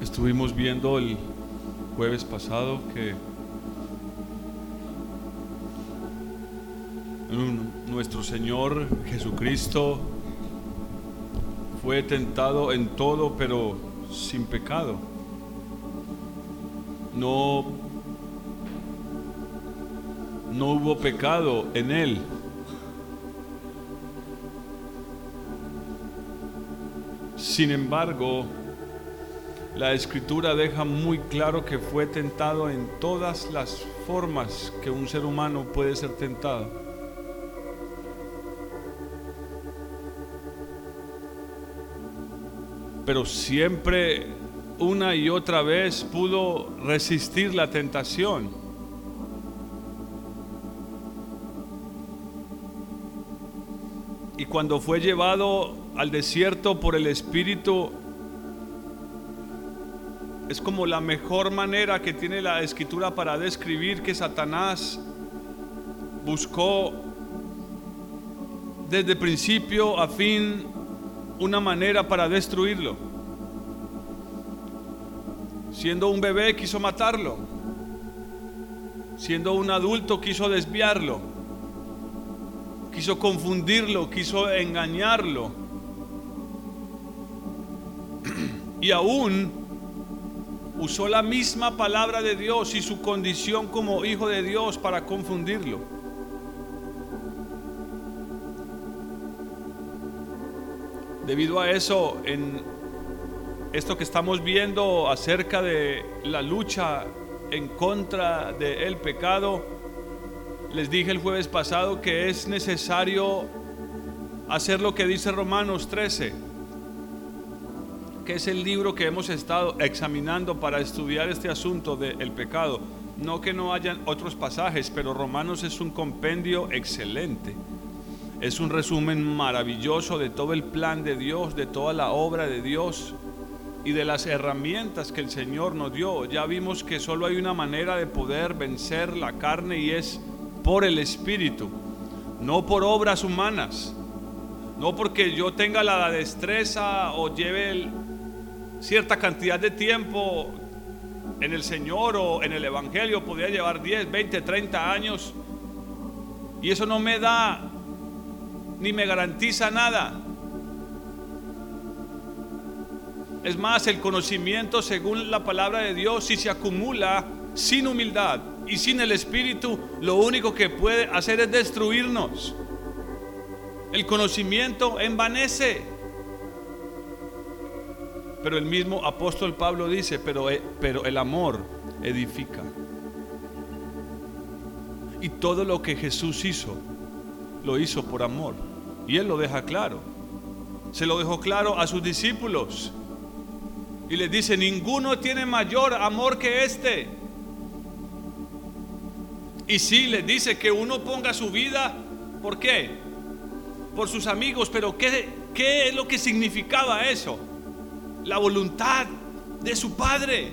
Estuvimos viendo el jueves pasado que nuestro Señor Jesucristo fue tentado en todo, pero sin pecado. No, no hubo pecado en él. Sin embargo, la escritura deja muy claro que fue tentado en todas las formas que un ser humano puede ser tentado. Pero siempre, una y otra vez, pudo resistir la tentación. Y cuando fue llevado al desierto por el Espíritu, es como la mejor manera que tiene la escritura para describir que Satanás buscó desde principio a fin una manera para destruirlo. Siendo un bebé quiso matarlo. Siendo un adulto quiso desviarlo. Quiso confundirlo, quiso engañarlo. Y aún usó la misma palabra de Dios y su condición como hijo de Dios para confundirlo. Debido a eso, en esto que estamos viendo acerca de la lucha en contra del pecado, les dije el jueves pasado que es necesario hacer lo que dice Romanos 13 es el libro que hemos estado examinando para estudiar este asunto del pecado. No que no hayan otros pasajes, pero Romanos es un compendio excelente. Es un resumen maravilloso de todo el plan de Dios, de toda la obra de Dios y de las herramientas que el Señor nos dio. Ya vimos que solo hay una manera de poder vencer la carne y es por el Espíritu, no por obras humanas. No porque yo tenga la destreza o lleve el, cierta cantidad de tiempo en el Señor o en el Evangelio, podría llevar 10, 20, 30 años. Y eso no me da ni me garantiza nada. Es más, el conocimiento según la palabra de Dios, si se acumula sin humildad y sin el Espíritu, lo único que puede hacer es destruirnos. El conocimiento envanece. Pero el mismo apóstol Pablo dice, pero, eh, pero el amor edifica. Y todo lo que Jesús hizo, lo hizo por amor. Y Él lo deja claro. Se lo dejó claro a sus discípulos. Y les dice, ninguno tiene mayor amor que este. Y sí, les dice que uno ponga su vida, ¿por qué? Por sus amigos, pero ¿qué, qué es lo que significaba eso? La voluntad de su padre.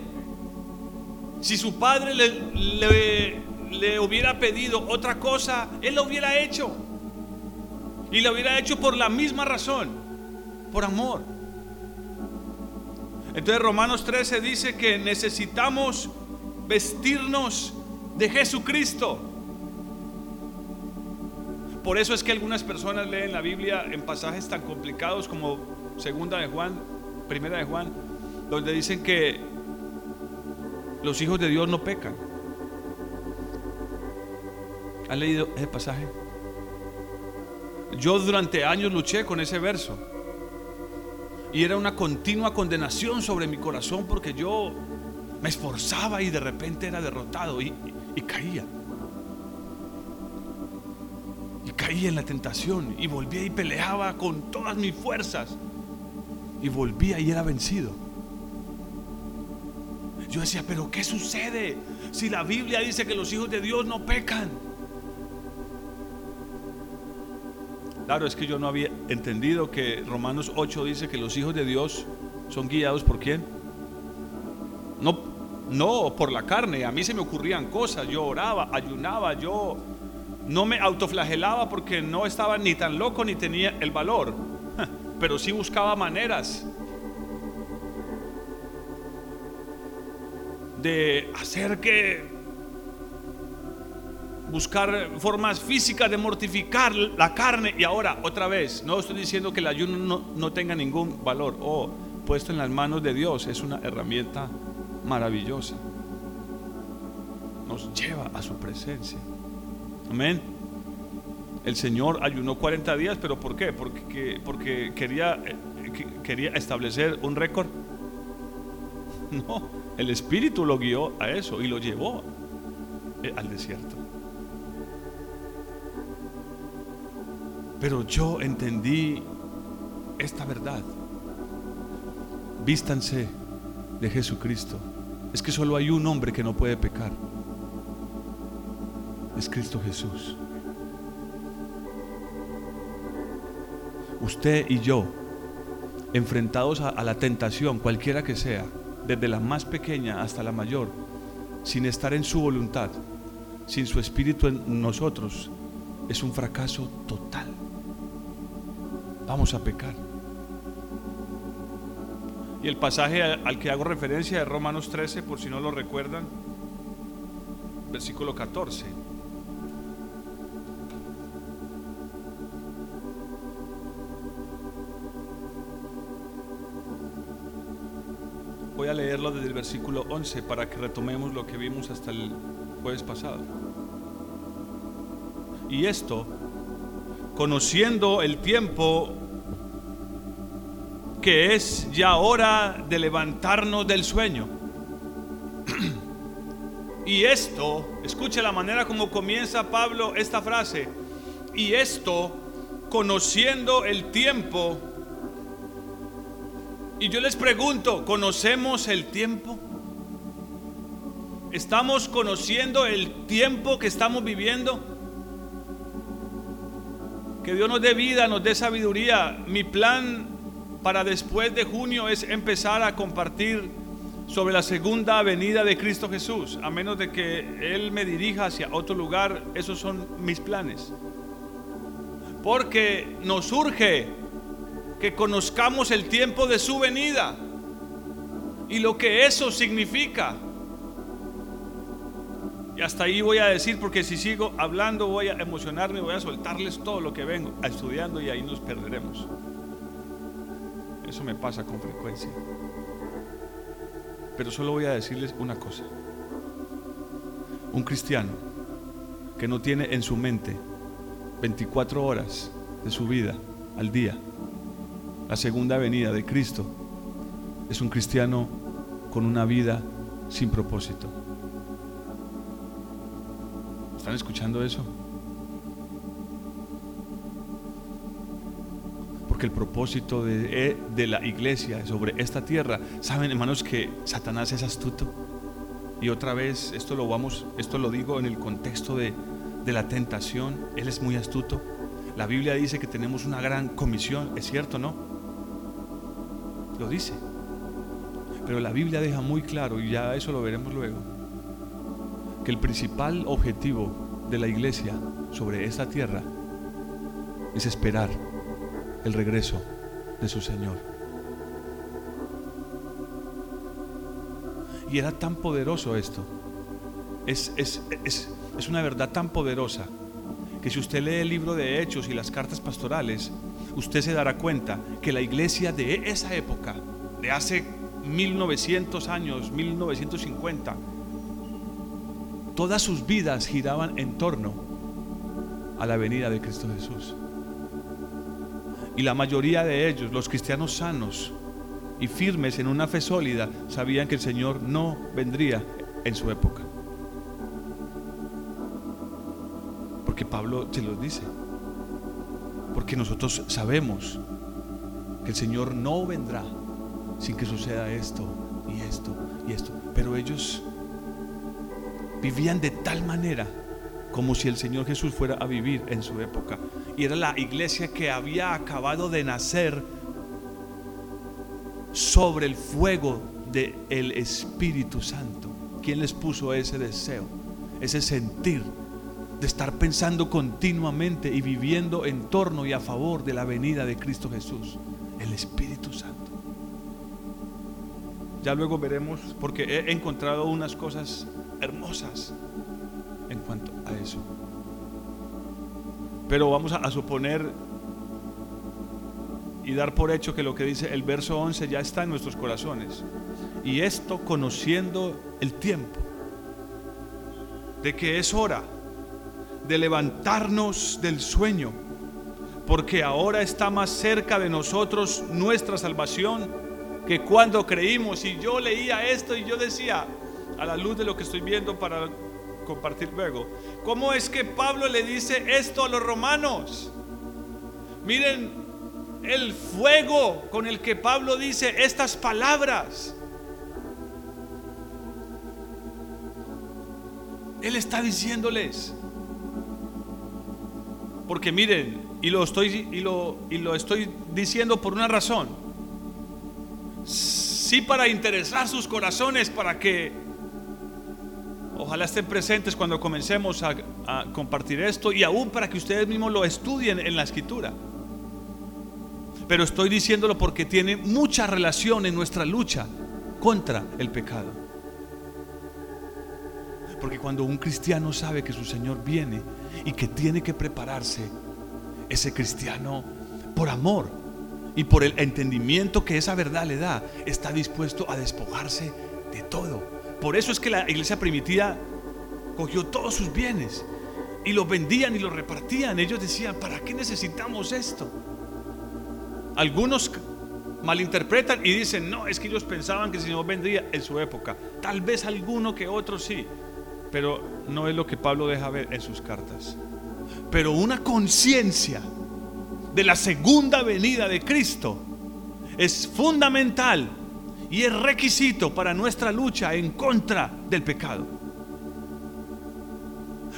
Si su padre le, le, hubiera pedido otra cosa, él lo hubiera hecho. Y lo hubiera hecho por la misma razón, por amor. Entonces Romanos 13 dice que necesitamos vestirnos de Jesucristo. Por eso es que algunas personas leen la Biblia en pasajes tan complicados como segunda de Juan primera de Juan, donde dicen que los hijos de Dios no pecan. ¿Han leído ese pasaje? Yo durante años luché con ese verso. Y era una continua condenación sobre mi corazón porque yo me esforzaba y de repente era derrotado y, y caía. Y caía en la tentación y volvía y peleaba con todas mis fuerzas y volvía y era vencido. Yo decía, pero ¿qué sucede si la Biblia dice que los hijos de Dios no pecan? Claro, es que yo no había entendido que Romanos 8 dice que los hijos de Dios son guiados por quién. No, no por la carne. A mí se me ocurrían cosas. Yo oraba, ayunaba, yo no me autoflagelaba porque no estaba ni tan loco ni tenía el valor pero sí buscaba maneras. de hacer que buscar formas físicas de mortificar la carne. Y ahora, otra vez, no estoy diciendo que el ayuno no, no tenga ningún valor. Oh, puesto en las manos de Dios es una herramienta maravillosa. Nos lleva a su presencia. Amén. El Señor ayunó 40 días, pero ¿por qué? Porque, quería, eh, quería establecer un récord. No, el Espíritu lo guió a eso y lo llevó eh, al desierto. Pero yo entendí esta verdad. Vístanse de Jesucristo. Es que solo hay un hombre que no puede pecar. Es Cristo Jesús. Usted y yo, enfrentados a, la tentación, cualquiera que sea, desde la más pequeña hasta la mayor, sin estar en su voluntad, sin su espíritu en nosotros, es un fracaso total vamos a pecar. Y el pasaje al que hago referencia es Romanos 13, por si no lo recuerdan, versículo 14. Voy a leerlo desde el versículo 11 para que retomemos lo que vimos hasta el jueves pasado. Y esto conociendo el tiempo que es ya hora de levantarnos del sueño. y esto, escuche la manera como comienza Pablo esta frase, y esto conociendo el tiempo, y yo les pregunto, ¿conocemos el tiempo? ¿Estamos conociendo el tiempo que estamos viviendo? Que Dios nos dé vida, nos dé sabiduría. Mi plan para después de junio es empezar a compartir sobre la segunda venida de Cristo Jesús. A menos de que Él me dirija hacia otro lugar, esos son mis planes. Porque nos urge que conozcamos el tiempo de su venida y lo que eso significa. Y hasta ahí voy a decir, porque si sigo hablando voy a emocionarme, voy a soltarles todo lo que vengo estudiando y ahí nos perderemos. Eso me pasa con frecuencia. Pero solo voy a decirles una cosa. Un cristiano que no tiene en su mente 24 horas de su vida al día la segunda venida de Cristo es un cristiano con una vida sin propósito. ¿Están escuchando eso? Porque el propósito de, eh, de, la iglesia sobre esta tierra, saben hermanos que Satanás es astuto. Y otra vez, esto lo vamos, esto lo digo en el contexto de la tentación, él es muy astuto. La Biblia dice que tenemos una gran comisión, es cierto, ¿no? Lo dice. Pero la Biblia deja muy claro, y ya eso lo veremos luego, que el principal objetivo de la iglesia sobre esta tierra es esperar el regreso de su Señor. Y era tan poderoso esto. Es, es, es, una verdad tan poderosa que si usted lee el libro de Hechos y las cartas pastorales, usted se dará cuenta que la iglesia de esa época, de hace 1900 años, 1950, todas sus vidas giraban en torno a la venida de Cristo Jesús. Y la mayoría de ellos, los cristianos sanos y firmes en una fe sólida, sabían que el Señor no vendría en su época. Porque Pablo se lo dice. Porque nosotros sabemos que el Señor no vendrá sin que suceda esto y esto y esto. Pero ellos vivían de tal manera como si el Señor Jesús fuera a vivir en su época. Y era la iglesia que había acabado de nacer sobre el fuego del el Espíritu Santo. ¿Quién les puso ese deseo, ese sentir de estar pensando continuamente y viviendo en torno y a favor de la venida de Cristo Jesús? El Espíritu Santo. Ya luego veremos, porque he encontrado unas cosas hermosas en cuanto a eso. Pero vamos a, suponer y dar por hecho que lo que dice el verso 11 ya está en nuestros corazones. Y esto conociendo el tiempo, de que es hora de levantarnos del sueño, porque ahora está más cerca de nosotros nuestra salvación que cuando creímos. Y yo leía esto y yo decía, a la luz de lo que estoy viendo para compartir luego. ¿Cómo es que Pablo le dice esto a los romanos? Miren el fuego con el que Pablo dice estas palabras. Él está diciéndoles. Porque miren, y lo estoy y lo, y lo estoy diciendo por una razón. Sí para interesar sus corazones para que Ojalá estén presentes cuando comencemos a, compartir esto y aún para que ustedes mismos lo estudien en la escritura. Pero estoy diciéndolo porque tiene mucha relación en nuestra lucha contra el pecado. Porque cuando un cristiano sabe que su Señor viene y que tiene que prepararse, ese cristiano, por amor y por el entendimiento que esa verdad le da, está dispuesto a despojarse de todo por eso es que la iglesia primitiva cogió todos sus bienes y los vendían y los repartían. Ellos decían, ¿para qué necesitamos esto? Algunos malinterpretan y dicen, no, es que ellos pensaban que el Señor vendría en su época. Tal vez alguno que otro sí, pero no es lo que Pablo deja ver en sus cartas. Pero una conciencia de la segunda venida de Cristo es fundamental y es requisito para nuestra lucha en contra del pecado.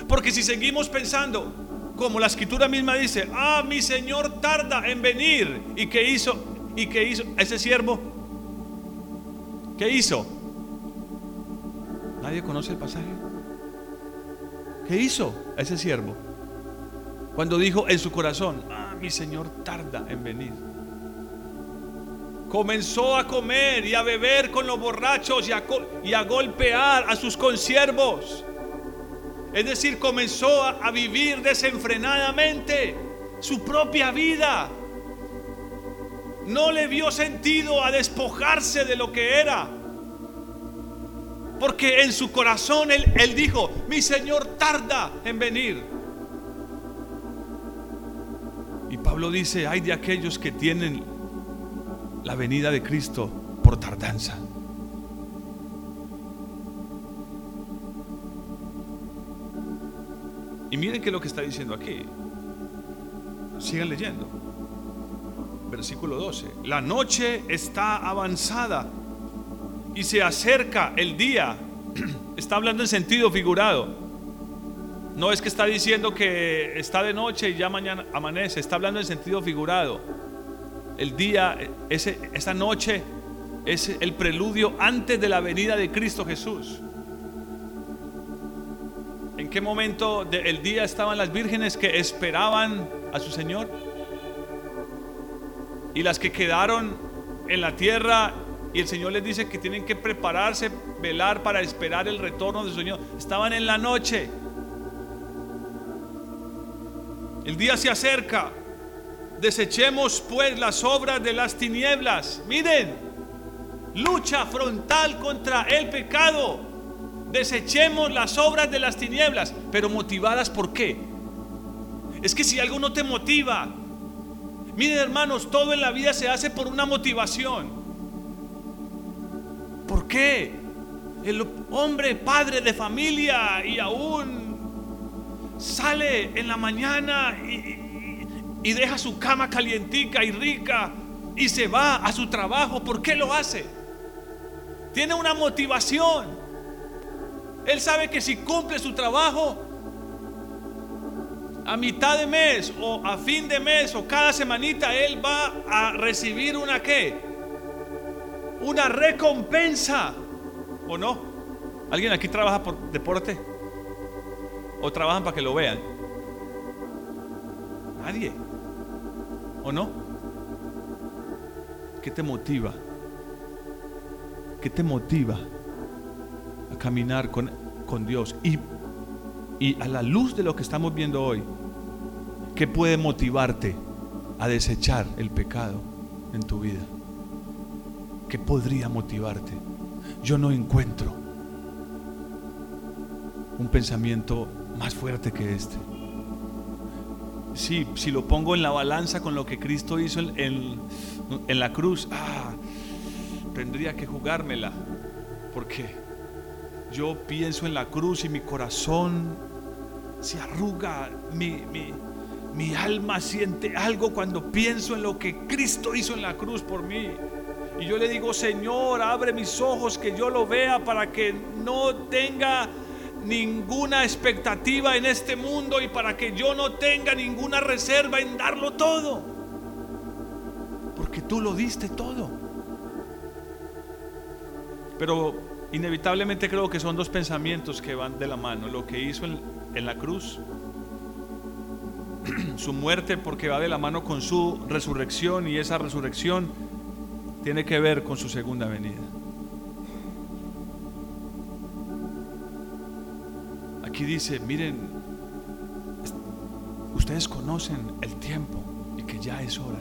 Porque si seguimos pensando, como la escritura misma dice, ah, mi Señor tarda en venir, ¿y qué hizo? ¿Y hizo ese siervo? ¿Qué hizo? ¿Nadie conoce el pasaje? ¿Qué hizo ese siervo? Cuando dijo en su corazón, ah, mi Señor tarda en venir comenzó a comer y a beber con los borrachos y a, y a golpear a sus consiervos. Es decir, comenzó a, a vivir desenfrenadamente su propia vida. No le vio sentido a despojarse de lo que era. Porque en su corazón él, dijo, mi Señor tarda en venir. Y Pablo dice, hay de aquellos que tienen la venida de Cristo por tardanza. Y miren que lo que está diciendo aquí. Sigan leyendo. Versículo 12. La noche está avanzada y se acerca el día. Está hablando en sentido figurado. No es que está diciendo que está de noche y ya mañana amanece. Está hablando en sentido figurado el día, esa noche es el preludio antes de la venida de Cristo Jesús. ¿En qué momento del día estaban las vírgenes que esperaban a su Señor? Y las que quedaron en la tierra y el Señor les dice que tienen que prepararse, velar para esperar el retorno de su Señor. Estaban en la noche. El día se acerca. Desechemos pues las obras de las tinieblas. Miren, lucha frontal contra el pecado. Desechemos las obras de las tinieblas, pero motivadas por qué? Es que si algo no te motiva, miren hermanos, todo en la vida se hace por una motivación. ¿Por qué? El hombre, padre de familia y aún sale en la mañana y, deja su cama calientica y rica y se va a su trabajo. ¿Por qué lo hace? Tiene una motivación. Él sabe que si cumple su trabajo a mitad de mes o a fin de mes o cada semanita, él va a recibir una qué? Una recompensa. ¿O no? ¿Alguien aquí trabaja por deporte? ¿O trabajan para que lo vean? Nadie. ¿O no? ¿Qué te motiva? ¿Qué te motiva a caminar con, con Dios? Y, y a la luz de lo que estamos viendo hoy, ¿qué puede motivarte a desechar el pecado en tu vida? ¿Qué podría motivarte? Yo no encuentro un pensamiento más fuerte que este. Sí, si lo pongo en la balanza con lo que Cristo hizo en, en, la cruz, ah, tendría que jugármela. Porque yo pienso en la cruz y mi corazón se arruga, mi, mi, mi alma siente algo cuando pienso en lo que Cristo hizo en la cruz por mí. Y yo le digo, Señor, abre mis ojos que yo lo vea para que no tenga ninguna expectativa en este mundo y para que yo no tenga ninguna reserva en darlo todo. Porque tú lo diste todo. Pero inevitablemente creo que son dos pensamientos que van de la mano. Lo que hizo en, en la cruz, su muerte porque va de la mano con su resurrección y esa resurrección tiene que ver con su segunda venida. Aquí dice, miren, ustedes conocen el tiempo y que ya es hora.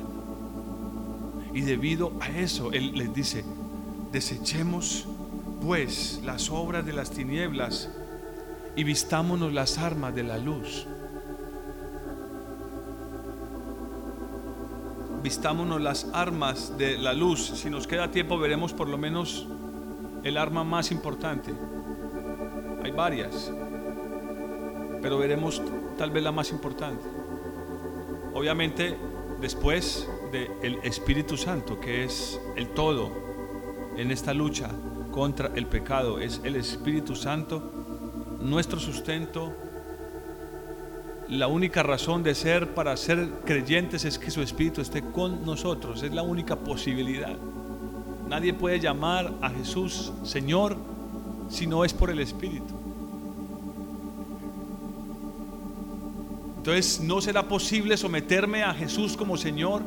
Y debido a eso, Él les dice, desechemos pues las obras de las tinieblas y vistámonos las armas de la luz. Vistámonos las armas de la luz. Si nos queda tiempo veremos por lo menos el arma más importante. Hay varias pero veremos tal vez la más importante. Obviamente, después del Espíritu Santo, que es el todo en esta lucha contra el pecado, es el Espíritu Santo, nuestro sustento. La única razón de ser para ser creyentes es que su Espíritu esté con nosotros, es la única posibilidad. Nadie puede llamar a Jesús Señor si no es por el Espíritu. Entonces no será posible someterme a Jesús como Señor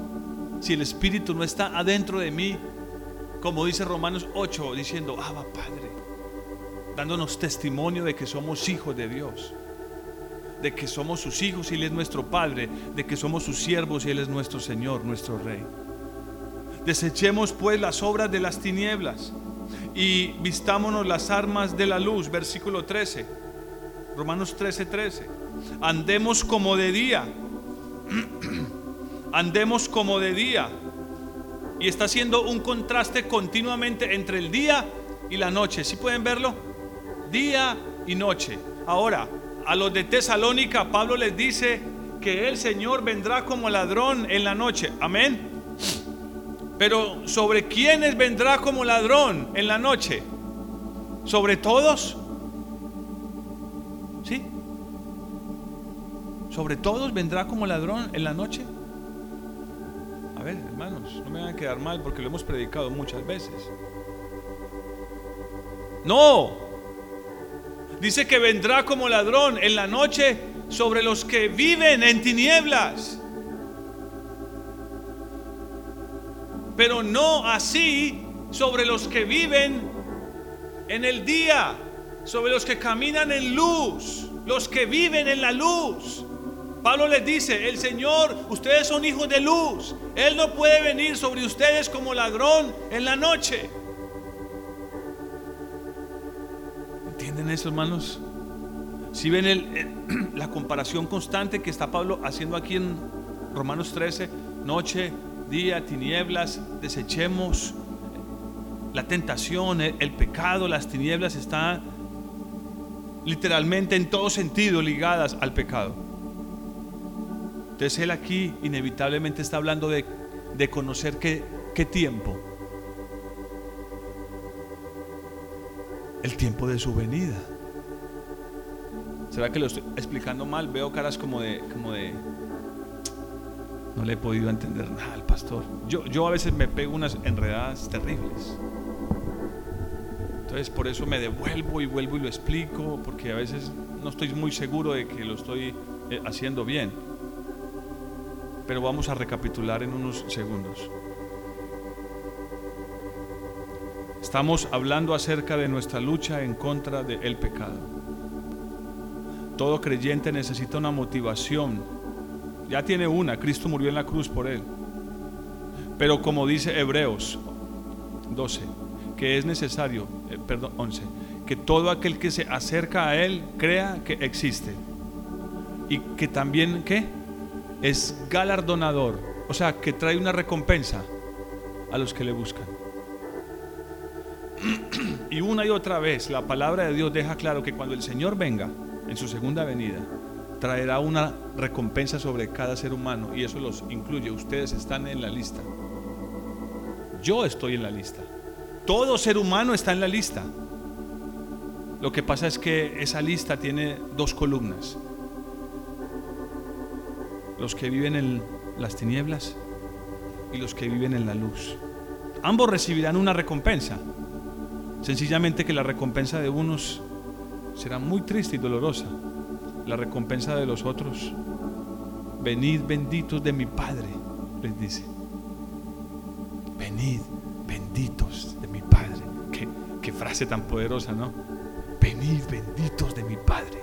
si el Espíritu no está adentro de mí, como dice Romanos 8, diciendo, Abba Padre, dándonos testimonio de que somos hijos de Dios, de que somos sus hijos y Él es nuestro Padre, de que somos sus siervos y Él es nuestro Señor, nuestro Rey. Desechemos pues las obras de las tinieblas y vistámonos las armas de la luz, versículo 13, Romanos 13, 13 andemos como de día. andemos como de día. Y está haciendo un contraste continuamente entre el día y la noche. ¿Sí pueden verlo? Día y noche. Ahora, a los de Tesalónica, Pablo les dice que el Señor vendrá como ladrón en la noche. Amén. Pero ¿sobre quiénes vendrá como ladrón en la noche? ¿Sobre todos? ¿Sí? sobre todos vendrá como ladrón en la noche. A ver, hermanos, no me van a quedar mal porque lo hemos predicado muchas veces. No, dice que vendrá como ladrón en la noche sobre los que viven en tinieblas. Pero no así sobre los que viven en el día, sobre los que caminan en luz, los que viven en la luz. Pablo les dice, el Señor, ustedes son hijos de luz. Él no puede venir sobre ustedes como ladrón en la noche. ¿Entienden eso, hermanos? Si ven la comparación constante que está Pablo haciendo aquí en Romanos 13, noche, día, tinieblas, desechemos la tentación, el pecado, las tinieblas están literalmente en todo sentido ligadas al pecado. Entonces Él aquí inevitablemente está hablando de, conocer qué, qué tiempo. El tiempo de su venida. ¿Será que lo estoy explicando mal? Veo caras como de, como de, no le he podido entender nada al pastor. Yo, yo a veces me pego unas enredadas terribles. Entonces por eso me devuelvo y vuelvo y lo explico, porque a veces no estoy muy seguro de que lo estoy eh, haciendo bien pero vamos a recapitular en unos segundos. Estamos hablando acerca de nuestra lucha en contra del pecado. Todo creyente necesita una motivación. Ya tiene una, Cristo murió en la cruz por él. Pero como dice Hebreos 12, que es necesario, eh, perdón, 11, que todo aquel que se acerca a él crea que existe. Y que también, ¿qué? Es galardonador, o sea, que trae una recompensa a los que le buscan. Y una y otra vez la palabra de Dios deja claro que cuando el Señor venga en su segunda venida, traerá una recompensa sobre cada ser humano y eso los incluye. Ustedes están en la lista. Yo estoy en la lista. Todo ser humano está en la lista. Lo que pasa es que esa lista tiene dos columnas. Los que viven en las tinieblas y los que viven en la luz. Ambos recibirán una recompensa. Sencillamente que la recompensa de unos será muy triste y dolorosa. La recompensa de los otros, venid benditos de mi Padre, les dice. Venid benditos de mi Padre. Qué, frase tan poderosa, ¿no? Venid benditos de mi Padre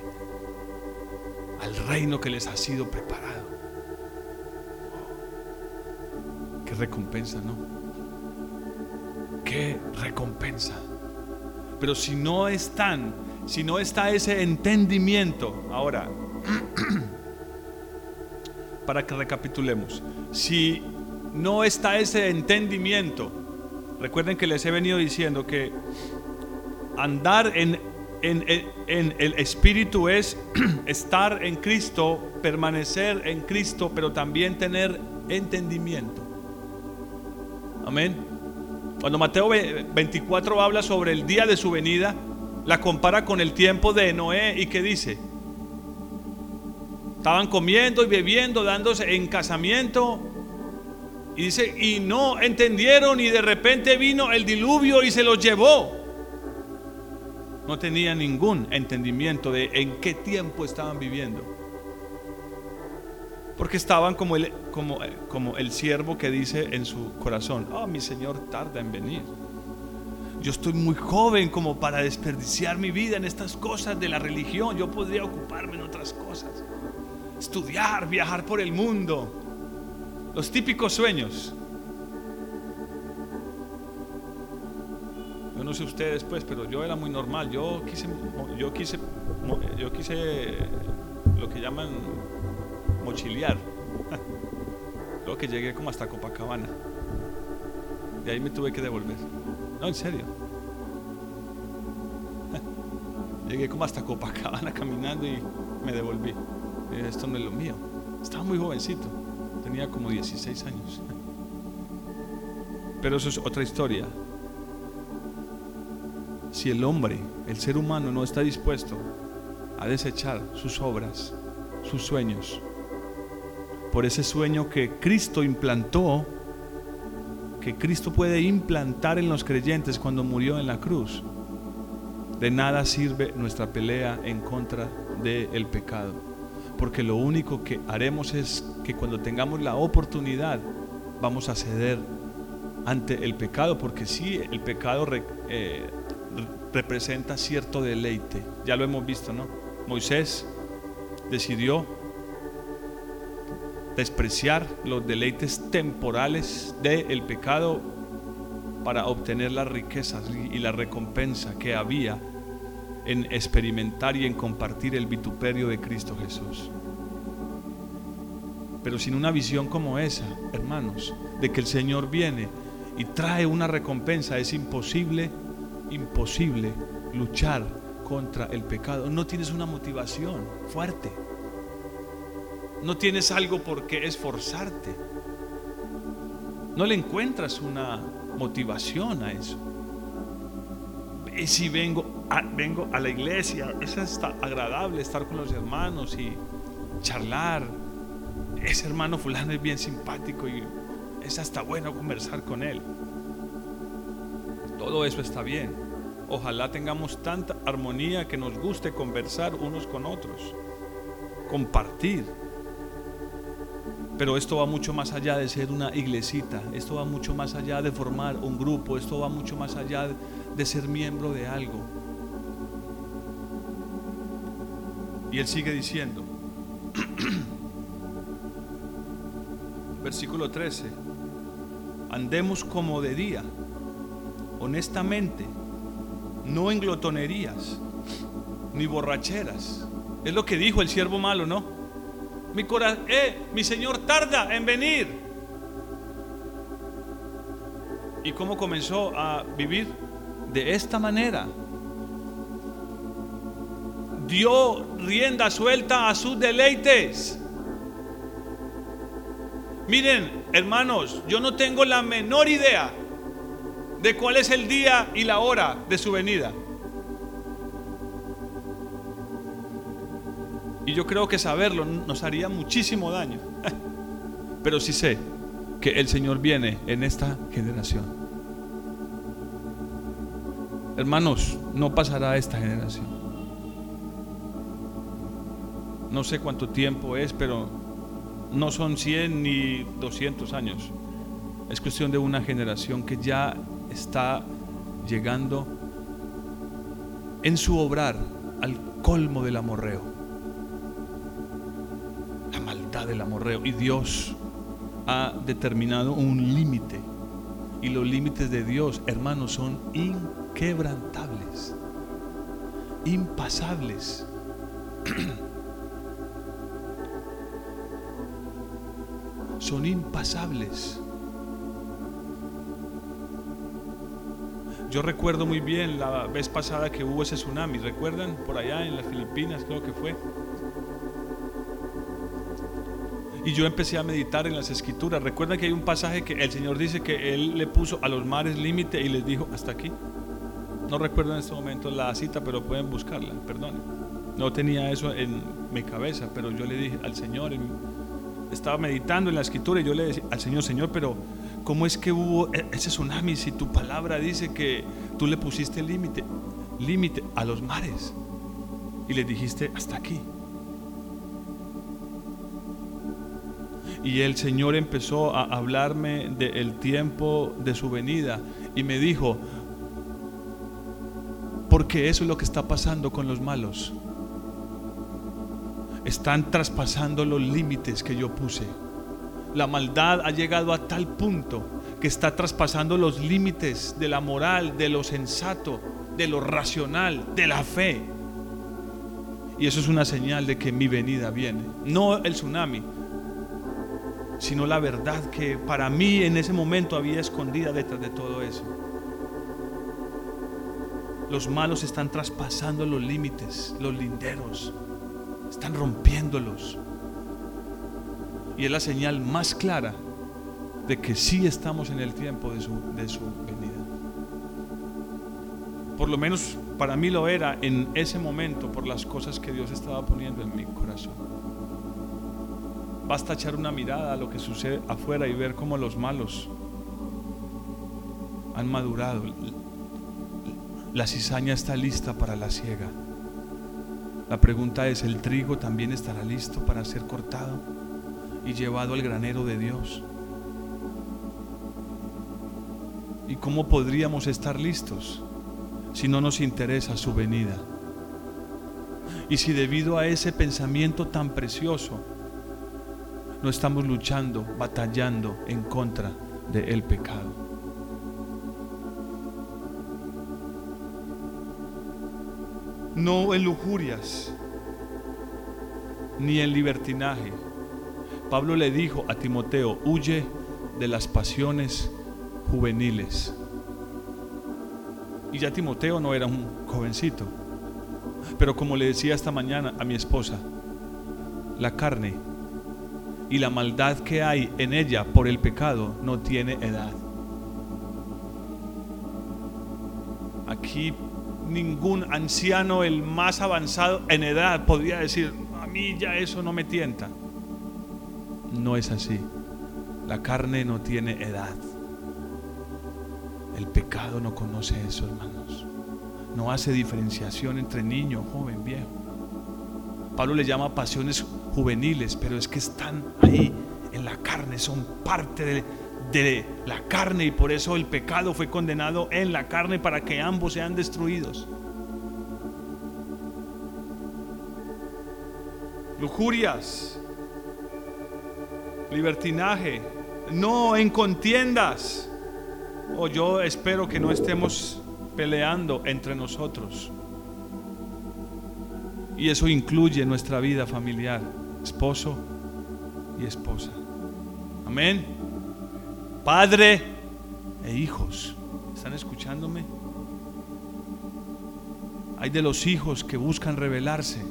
al reino que les ha sido preparado. Qué recompensa, ¿no? Qué recompensa. Pero si no están, si no está ese entendimiento, ahora, para que recapitulemos, si no está ese entendimiento, recuerden que les he venido diciendo que andar en, en, en, el Espíritu es estar en Cristo, permanecer en Cristo, pero también tener entendimiento. Amén. Cuando Mateo 24 habla sobre el día de su venida, la compara con el tiempo de Noé y que dice, estaban comiendo y bebiendo, dándose en casamiento. Y dice, y no entendieron y de repente vino el diluvio y se los llevó. No tenía ningún entendimiento de en qué tiempo estaban viviendo. Porque estaban como el, como, como el siervo que dice en su corazón, oh, mi Señor tarda en venir. Yo estoy muy joven como para desperdiciar mi vida en estas cosas de la religión. Yo podría ocuparme en otras cosas. Estudiar, viajar por el mundo. Los típicos sueños. Yo no sé ustedes pues, pero yo era muy normal. Yo quise, yo quise, yo quise lo que llaman mochilear. Luego que llegué como hasta Copacabana. De ahí me tuve que devolver. No, en serio. Llegué como hasta Copacabana caminando y me devolví. esto no es lo mío. Estaba muy jovencito. Tenía como 16 años. Pero eso es otra historia. Si el hombre, el ser humano, no está dispuesto a desechar sus obras, sus sueños, por ese sueño que Cristo implantó, que Cristo puede implantar en los creyentes cuando murió en la cruz. De nada sirve nuestra pelea en contra del pecado, porque lo único que haremos es que cuando tengamos la oportunidad vamos a ceder ante el pecado, porque sí, el pecado eh, representa cierto deleite, ya lo hemos visto, ¿no? Moisés decidió despreciar los deleites temporales del pecado para obtener las riquezas y la recompensa que había en experimentar y en compartir el vituperio de Cristo Jesús. Pero sin una visión como esa, hermanos, de que el Señor viene y trae una recompensa, es imposible, imposible luchar contra el pecado. No tienes una motivación fuerte. No tienes algo por qué esforzarte. No le encuentras una motivación a eso. Y si vengo a, vengo a la iglesia, es está agradable estar con los hermanos y charlar. Ese hermano fulano es bien simpático y es hasta bueno conversar con él. Todo eso está bien. Ojalá tengamos tanta armonía que nos guste conversar unos con otros, compartir. Pero esto va mucho más allá de ser una iglesita, esto va mucho más allá de formar un grupo, esto va mucho más allá de ser miembro de algo. Y él sigue diciendo, versículo 13, andemos como de día, honestamente, no en glotonerías, ni borracheras. Es lo que dijo el siervo malo, ¿no? Mi corazón, eh, mi Señor tarda en venir. ¿Y cómo comenzó a vivir? De esta manera. Dio rienda suelta a sus deleites. Miren, hermanos, yo no tengo la menor idea de cuál es el día y la hora de su venida. Y yo creo que saberlo nos haría muchísimo daño. Pero sí sé que el Señor viene en esta generación. Hermanos, no pasará esta generación. No sé cuánto tiempo es, pero no son 100 ni 200 años. Es cuestión de una generación que ya está llegando en su obrar al colmo del amorreo del amorreo. Y Dios ha determinado un límite. Y los límites de Dios, hermanos, son inquebrantables, impasables. son impasables. Yo recuerdo muy bien la vez pasada que hubo ese tsunami, ¿recuerdan? Por allá en las Filipinas creo que fue. Y yo empecé a meditar en las escrituras. Recuerda que hay un pasaje que el Señor dice que Él le puso a los mares límite y les dijo, hasta aquí. No recuerdo en este momento la cita, pero pueden buscarla, perdón. No tenía eso en mi cabeza, pero yo le dije al Señor, estaba meditando en la escritura y yo le decía al Señor, Señor, pero ¿cómo es que hubo e-, ese tsunami si tu palabra dice que tú le pusiste límite, límite a los mares? Y le dijiste, hasta aquí. Y el Señor empezó a hablarme del tiempo de su venida y me dijo, porque eso es lo que está pasando con los malos. Están traspasando los límites que yo puse. La maldad ha llegado a tal punto que está traspasando los límites de la moral, de lo sensato, de lo racional, de la fe. Y eso es una señal de que mi venida viene. No el tsunami, sino la verdad que para mí en ese momento había escondida detrás de todo eso. Los malos están traspasando los límites, los linderos, están rompiéndolos. Y es la señal más clara de que sí estamos en el tiempo de su, de su venida. Por lo menos para mí lo era en ese momento por las cosas que Dios estaba poniendo en mi corazón. Basta echar una mirada a lo que sucede afuera y ver cómo los malos han madurado. La cizaña está lista para la siega. La pregunta es, ¿el trigo también estará listo para ser cortado y llevado al granero de Dios? ¿Y cómo podríamos estar listos si no nos interesa su venida? Y si debido a ese pensamiento tan precioso, no estamos luchando, batallando en contra del pecado. No en lujurias, ni en libertinaje. Pablo le dijo a Timoteo, huye de las pasiones juveniles. Y ya Timoteo no era un jovencito. Pero como le decía esta mañana a mi esposa, la carne y la maldad que hay en ella por el pecado no tiene edad. Aquí ningún anciano, el más avanzado en edad, podría decir, a mí ya eso no me tienta. No es así. La carne no tiene edad. El pecado no conoce eso, hermanos. No hace diferenciación entre niño, joven, viejo. Pablo le llama pasiones juveniles, pero es que están ahí en la carne, son parte de la carne y por eso el pecado fue condenado en la carne para que ambos sean destruidos. Lujurias, libertinaje, no en contiendas. O yo espero que no estemos peleando entre nosotros. Y eso incluye nuestra vida familiar, esposo y esposa. Amén. Padre e hijos. ¿Están escuchándome? Hay de los hijos que buscan rebelarse.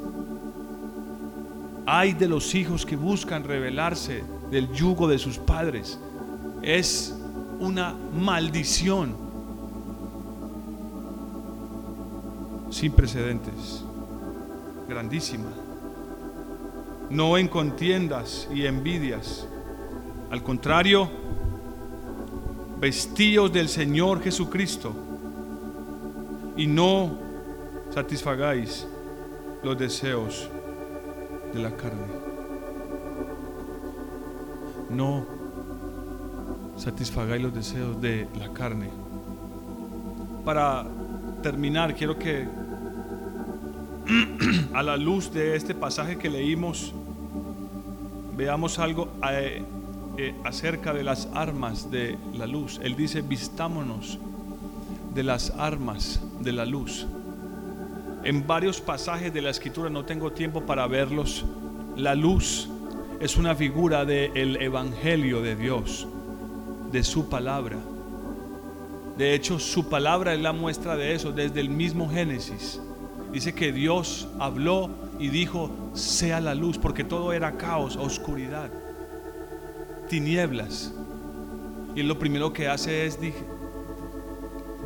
Hay de los hijos que buscan rebelarse del yugo de sus padres. Es una maldición sin precedentes, grandísima. No en contiendas y envidias. Al contrario, vestíos del Señor Jesucristo y no satisfagáis los deseos de la carne. No satisfagáis los deseos de la carne. Para terminar, quiero que a la luz de este pasaje que leímos, veamos algo eh, eh, acerca de las armas de la luz. Él dice, vistámonos de las armas de la luz. En varios pasajes de la escritura, no tengo tiempo para verlos, la luz es una figura del Evangelio de Dios, de su palabra. De hecho, su palabra es la muestra de eso desde el mismo Génesis. Dice que Dios habló y dijo, sea la luz, porque todo era caos, oscuridad, tinieblas. Y lo primero que hace es,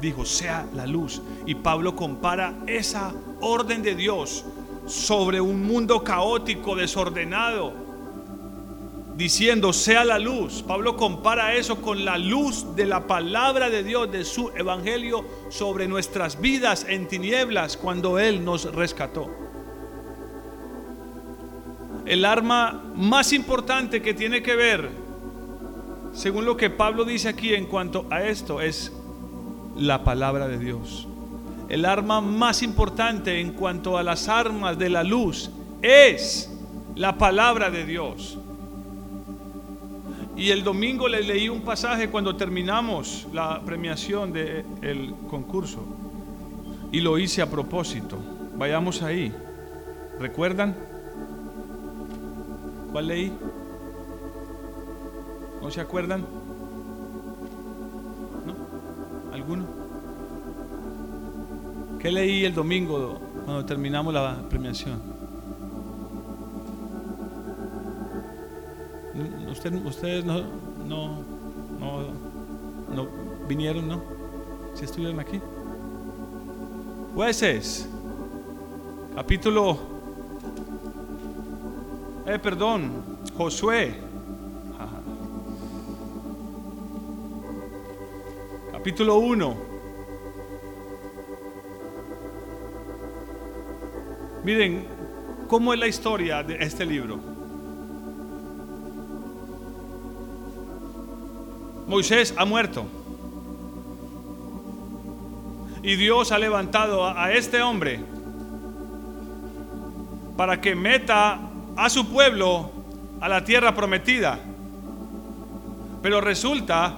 dijo, sea la luz. Y Pablo compara esa orden de Dios sobre un mundo caótico, desordenado, diciendo, sea la luz. Pablo compara eso con la luz de la palabra de Dios, de su evangelio sobre nuestras vidas en tinieblas cuando Él nos rescató. El arma más importante que tiene que ver, según lo que Pablo dice aquí en cuanto a esto, es la palabra de Dios. El arma más importante en cuanto a las armas de la luz es la palabra de Dios. Y el domingo le leí un pasaje cuando terminamos la premiación del concurso. Y lo hice a propósito. Vayamos ahí. ¿Recuerdan? ¿Cuál leí? ¿No se acuerdan? ¿No? ¿Alguno? ¿Qué leí el domingo cuando terminamos la premiación? Ustedes no, no, no, vinieron, ¿no? Si estuvieron aquí. Jueces, capítulo, eh, perdón, Josué, capítulo 1. Miren cómo es la historia de este libro. Moisés ha muerto. Y Dios ha levantado a, este hombre para que meta a su pueblo a la tierra prometida. Pero resulta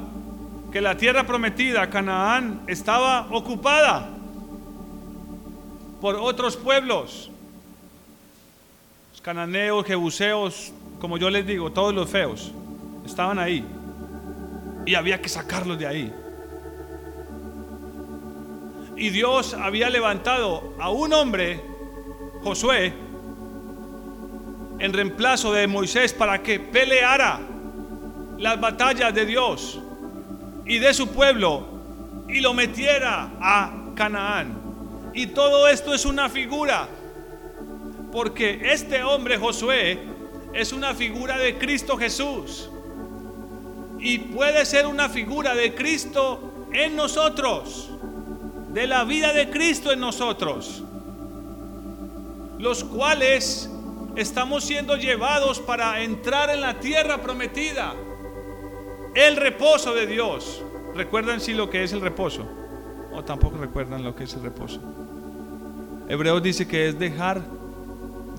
que la tierra prometida, Canaán, estaba ocupada por otros pueblos. Los cananeos, jebuseos, como yo les digo, todos los feos, estaban ahí y había que sacarlos de ahí. Y Dios había levantado a un hombre, Josué, en reemplazo de Moisés para que peleara las batallas de Dios y de su pueblo y lo metiera a Canaán. Y todo esto es una figura, porque este hombre Josué es una figura de Cristo Jesús y puede ser una figura de Cristo en nosotros, de la vida de Cristo en nosotros, los cuales estamos siendo llevados para entrar en la tierra prometida. el reposo de Dios. ¿Recuerdan si lo que es el reposo? O tampoco recuerdan lo que es el reposo. Hebreos dice que es dejar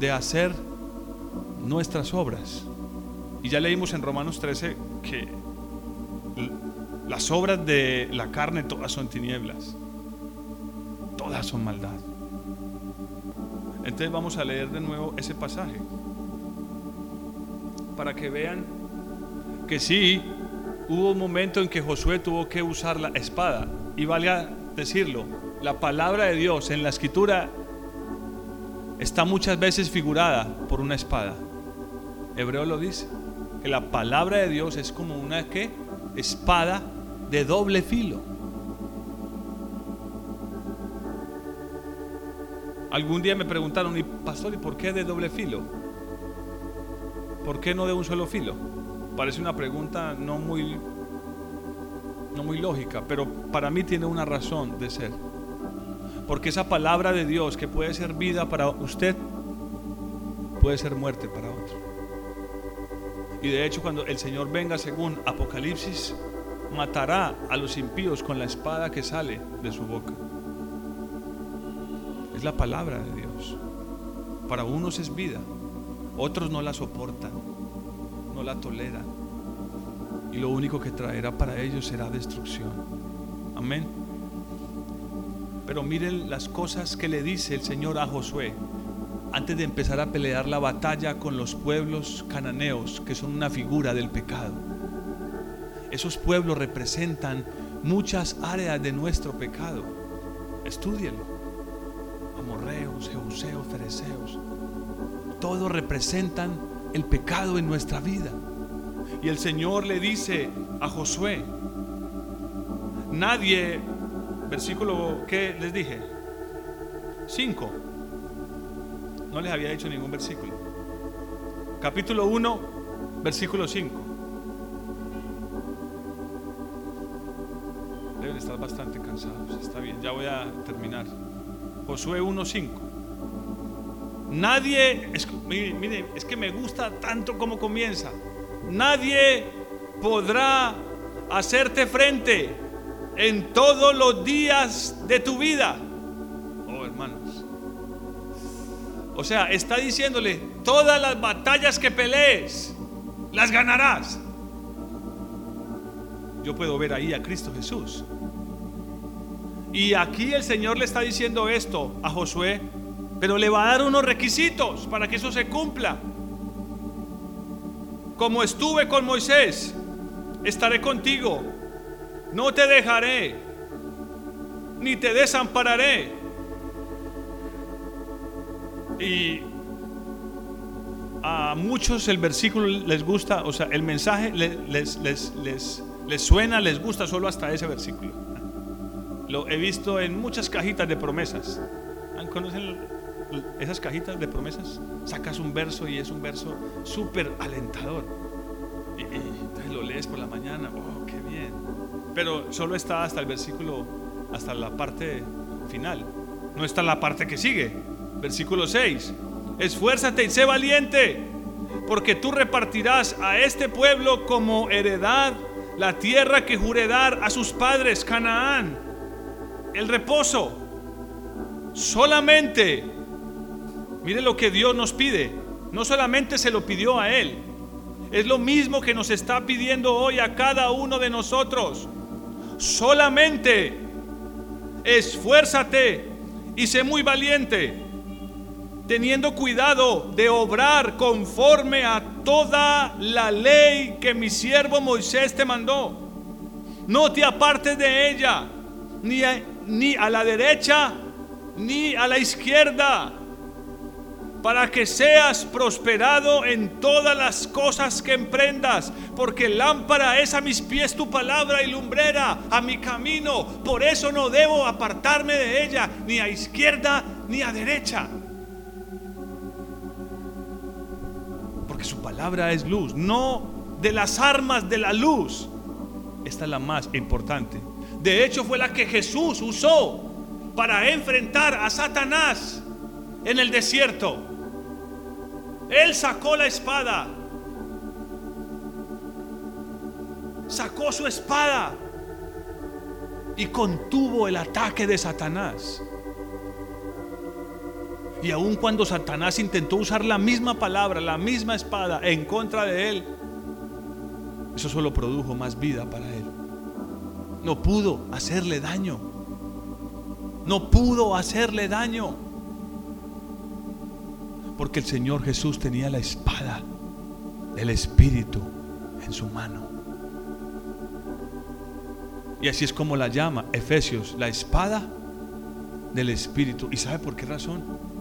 de hacer nuestras obras. Y ya leímos en Romanos 13 que las obras de la carne todas son tinieblas. Todas son maldad. Entonces vamos a leer de nuevo ese pasaje. Para que vean que sí, hubo un momento en que Josué tuvo que usar la espada. Y valga decirlo, la palabra de Dios en la escritura está muchas veces figurada por una espada. Hebreo lo dice, que la palabra de Dios es como una ¿qué? Espada de doble filo. Algún día me preguntaron, ¿y pastor, ¿y por qué de doble filo? ¿Por qué no de un solo filo? Parece una pregunta no muy, no muy lógica, pero para mí tiene una razón de ser. Porque esa palabra de Dios que puede ser vida para usted, puede ser muerte para otro. Y de hecho cuando el Señor venga según Apocalipsis, matará a los impíos con la espada que sale de su boca. Es la palabra de Dios. Para unos es vida, otros no la soportan, no la toleran. Y lo único que traerá para ellos será destrucción. Amén. Pero miren las cosas que le dice el Señor a Josué antes de empezar a pelear la batalla con los pueblos cananeos, que son una figura del pecado. Esos pueblos representan muchas áreas de nuestro pecado. Estúdienlo. Amorreos, Jebuseos, Fereceos. Todos representan el pecado en nuestra vida. Y el Señor le dice a Josué, nadie Versículo, ¿qué les dije? 5. No les había dicho ningún versículo. Capítulo 1, versículo 5. Deben estar bastante cansados. Está bien, ya voy a terminar. Josué 1, 5. Nadie, mire, es que me gusta tanto como comienza. Nadie podrá hacerte frente en todos los días de tu vida. O sea, está diciéndole, todas las batallas que pelees, las ganarás. Yo puedo ver ahí a Cristo Jesús. Y aquí el Señor le está diciendo esto a Josué, pero le va a dar unos requisitos para que eso se cumpla. Como estuve con Moisés, estaré contigo no te dejaré, ni te desampararé. Y a muchos el versículo les gusta, o sea, el mensaje les, les, suena, les gusta solo hasta ese versículo. Lo he visto en muchas cajitas de promesas. ¿Conocen esas cajitas de promesas? Sacas un verso y es un verso súper alentador. Y, y, entonces lo lees por la mañana. Oh, qué bien pero solo está hasta el versículo, hasta la parte final. No está la parte que sigue. Versículo 6. Esfuérzate y sé valiente, porque tú repartirás a este pueblo como heredad la tierra que juré dar a sus padres, Canaán, el reposo. Solamente, mire lo que Dios nos pide, no solamente se lo pidió a Él, es lo mismo que nos está pidiendo hoy a cada uno de nosotros. Solamente esfuérzate y sé muy valiente, teniendo cuidado de obrar conforme a toda la ley que mi siervo Moisés te mandó. No te apartes de ella, ni a, ni a la derecha, ni a la izquierda para que seas prosperado en todas las cosas que emprendas, porque lámpara es a mis pies tu palabra y lumbrera a mi camino. Por eso no debo apartarme de ella, ni a izquierda ni a derecha. Su palabra es luz, no de las armas de la luz. Esta es la más importante. De hecho fue la que Jesús usó para enfrentar a Satanás en el desierto. Él sacó la espada. sacó su espada y contuvo el ataque de Satanás. Y aun cuando Satanás intentó usar la misma palabra, la misma espada en contra de él, eso solo produjo más vida para él. No pudo hacerle daño. No pudo hacerle daño. Porque el Señor Jesús tenía la espada del Espíritu en su mano. Y así es como la llama Efesios, la espada del Espíritu. ¿Y sabe por qué razón?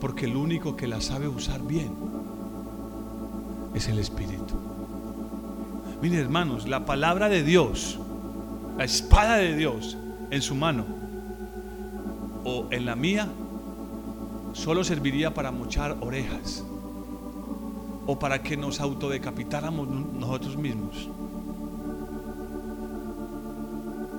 Porque el único que la sabe usar bien es el Espíritu. Miren hermanos, la palabra de Dios, la espada de Dios en su mano o en la mía, solo serviría para mochar orejas o para que nos autodecapitáramos nosotros mismos.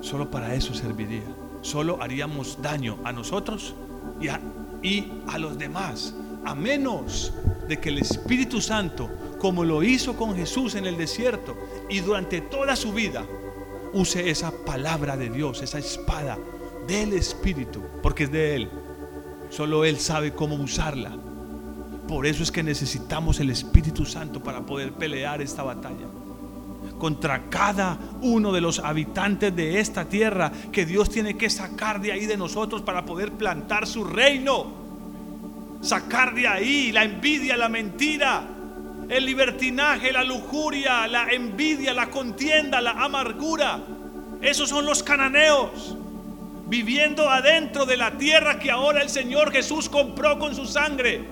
Solo para eso serviría. Solo haríamos daño a nosotros y a, y a los demás, a menos de que el Espíritu Santo, como lo hizo con Jesús en el desierto y durante toda su vida, use esa palabra de Dios, esa espada del Espíritu, porque es de Él. Solo Él sabe cómo usarla. Por eso es que necesitamos el Espíritu Santo para poder pelear esta batalla contra cada uno de los habitantes de esta tierra que Dios tiene que sacar de ahí de nosotros para poder plantar su reino. Sacar de ahí la envidia, la mentira, el libertinaje, la lujuria, la envidia, la contienda, la amargura. Esos son los cananeos viviendo adentro de la tierra que ahora el Señor Jesús compró con su sangre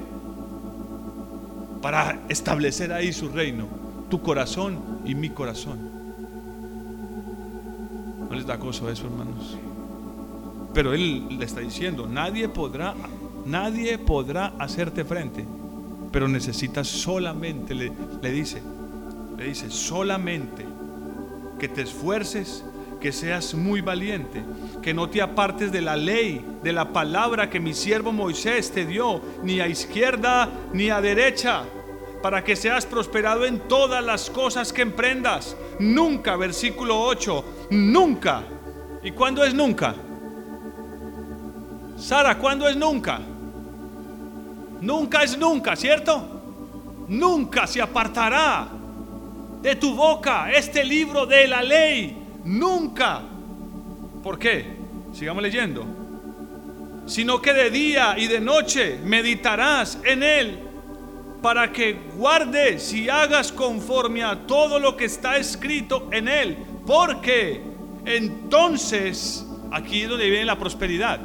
para establecer ahí su reino, tu corazón y mi corazón. ¿No les da gozo eso, hermanos? Pero él le está diciendo, nadie podrá, nadie podrá hacerte frente, pero necesitas solamente, le, le dice, le dice, solamente que te esfuerces, que seas muy valiente, que no te apartes de la ley, de la palabra que mi siervo Moisés te dio, ni a izquierda ni a derecha, para que seas prosperado en todas las cosas que emprendas. Nunca, versículo 8, nunca. ¿Y cuándo es nunca? Sara, ¿cuándo es nunca? Nunca es nunca, ¿cierto? Nunca se apartará de tu boca este libro de la ley. Nunca. ¿Por qué? Sigamos leyendo. Sino que de día y de noche meditarás en él para que guardes y hagas conforme a todo lo que está escrito en él. Porque entonces, aquí es donde viene la prosperidad.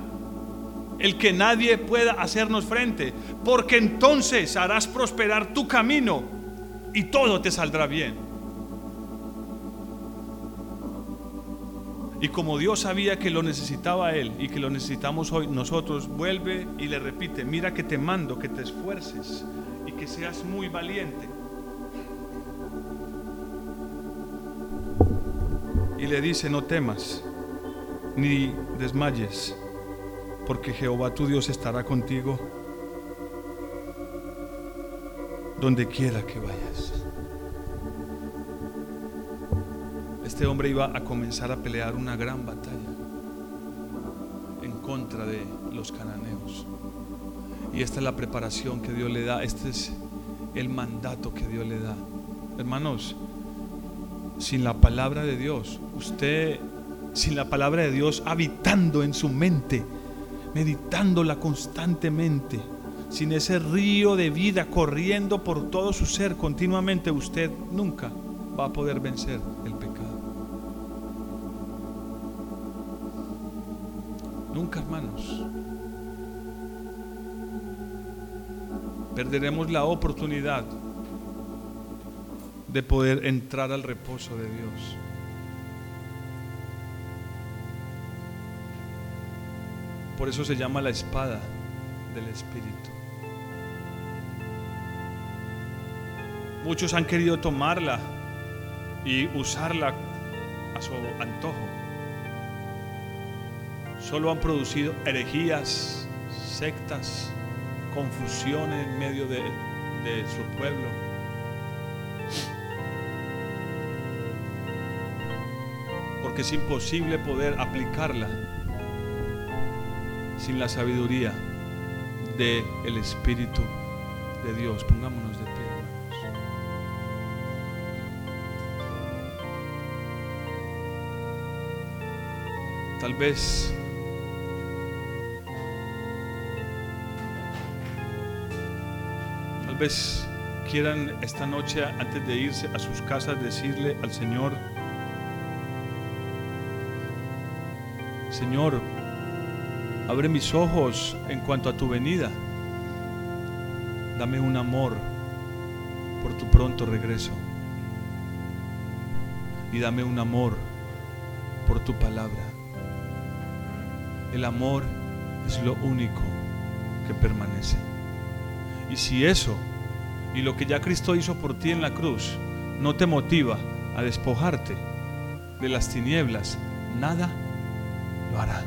El que nadie pueda hacernos frente. Porque entonces harás prosperar tu camino y todo te saldrá bien. Y como Dios sabía que lo necesitaba Él y que lo necesitamos hoy, nosotros vuelve y le repite, mira que te mando, que te esfuerces, que seas muy valiente. Y le dice, no temas, ni desmayes, porque Jehová tu Dios estará contigo donde quiera que vayas. Este hombre iba a comenzar a pelear una gran batalla en contra de los cananeos. Y esta es la preparación que Dios le da. Este es el mandato que Dios le da. Hermanos, sin la palabra de Dios, usted, sin la palabra de Dios habitando en su mente, meditándola constantemente, sin ese río de vida corriendo por todo su ser continuamente, usted nunca va a poder vencer el pecado. Nunca, hermanos. Perderemos la oportunidad de poder entrar al reposo de Dios. Por eso se llama la espada del Espíritu. Muchos han querido tomarla y usarla a su antojo. Solo han producido herejías, sectas, confusión en medio de, su pueblo. porque es imposible poder aplicarla sin la sabiduría del el Espíritu de Dios. Pongámonos de pie. Tal vez tal vez quieran esta noche antes de irse a sus casas decirle al Señor Señor, abre mis ojos en cuanto a tu venida. Dame un amor por tu pronto regreso. Y dame un amor por tu palabra. El amor es lo único que permanece. Y si eso y lo que ya Cristo hizo por ti en la cruz no te motiva a despojarte de las tinieblas, nada lo hará.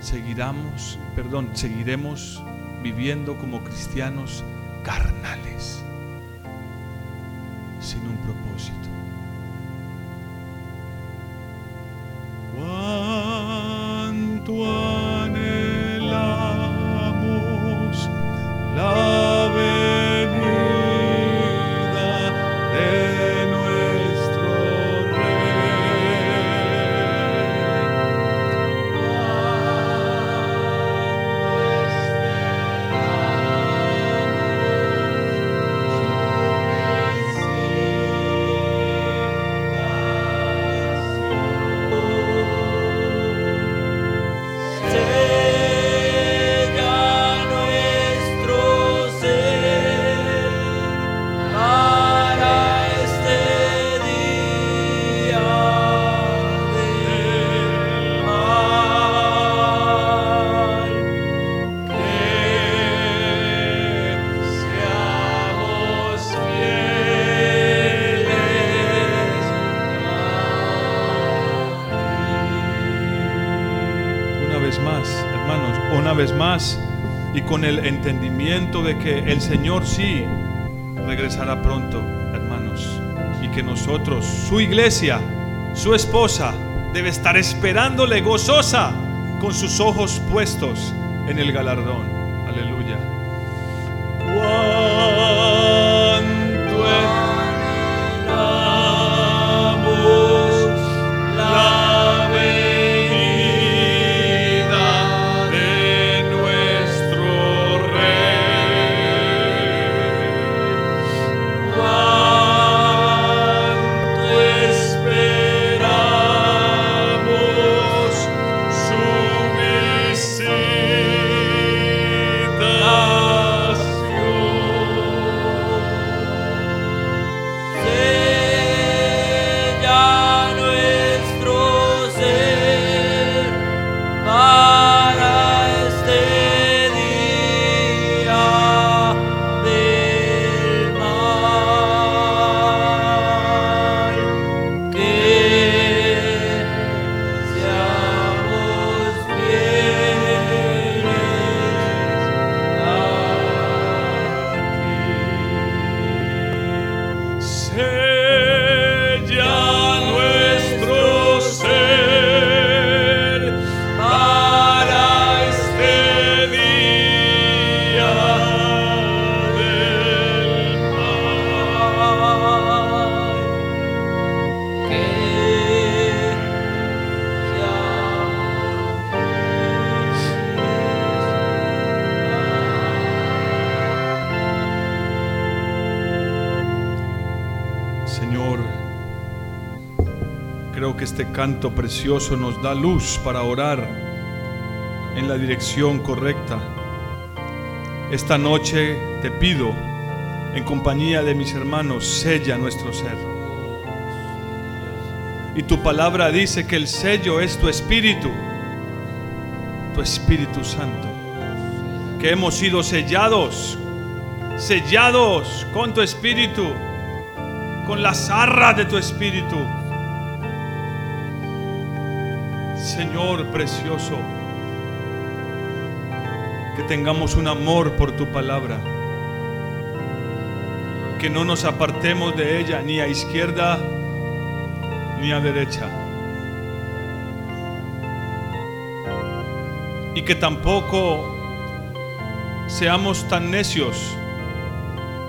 Seguiremos, perdón, seguiremos viviendo como cristianos carnales, sin un propósito. Con el entendimiento de que el Señor sí regresará pronto, hermanos, y que nosotros, su iglesia, su esposa, debe estar esperándole gozosa con sus ojos puestos en el galardón. Aleluya. Precioso nos da luz para orar en la dirección correcta. Esta noche te pido, en compañía de mis hermanos, sella nuestro ser. Y tu palabra dice que el sello es tu espíritu, tu Espíritu Santo, que hemos sido sellados, sellados con tu espíritu con las arras de tu espíritu. Señor precioso, que tengamos un amor por tu palabra, que no nos apartemos de ella ni a izquierda ni a derecha. Y que tampoco seamos tan necios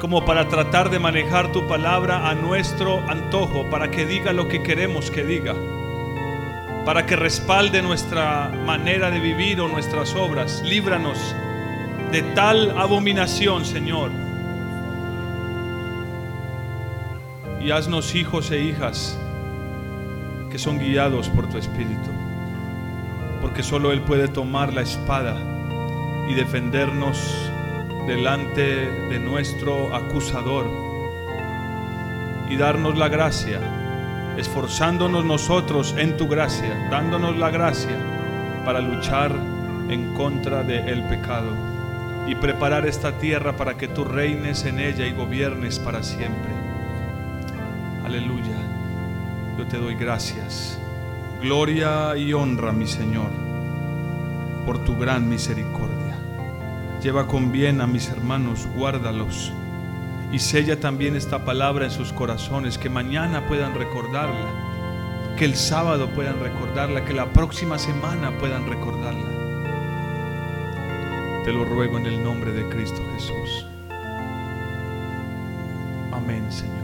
como para tratar de manejar tu palabra a nuestro antojo, para que diga lo que queremos que diga, para que respalde nuestra manera de vivir o nuestras obras. Líbranos de tal abominación, Señor. Y haznos hijos e hijas que son guiados por tu Espíritu, porque solo Él puede tomar la espada y defendernos delante de nuestro acusador y darnos la gracia, esforzándonos nosotros en tu gracia, dándonos la gracia para luchar en contra del pecado y preparar esta tierra para que tú reines en ella y gobiernes para siempre. Aleluya. Yo te doy gracias. Gloria y honra, mi Señor, por tu gran misericordia. Lleva con bien a mis hermanos, guárdalos. Y sella también esta palabra en sus corazones, que mañana puedan recordarla, que el sábado puedan recordarla, que la próxima semana puedan recordarla. Te lo ruego en el nombre de Cristo Jesús. Amén, Señor.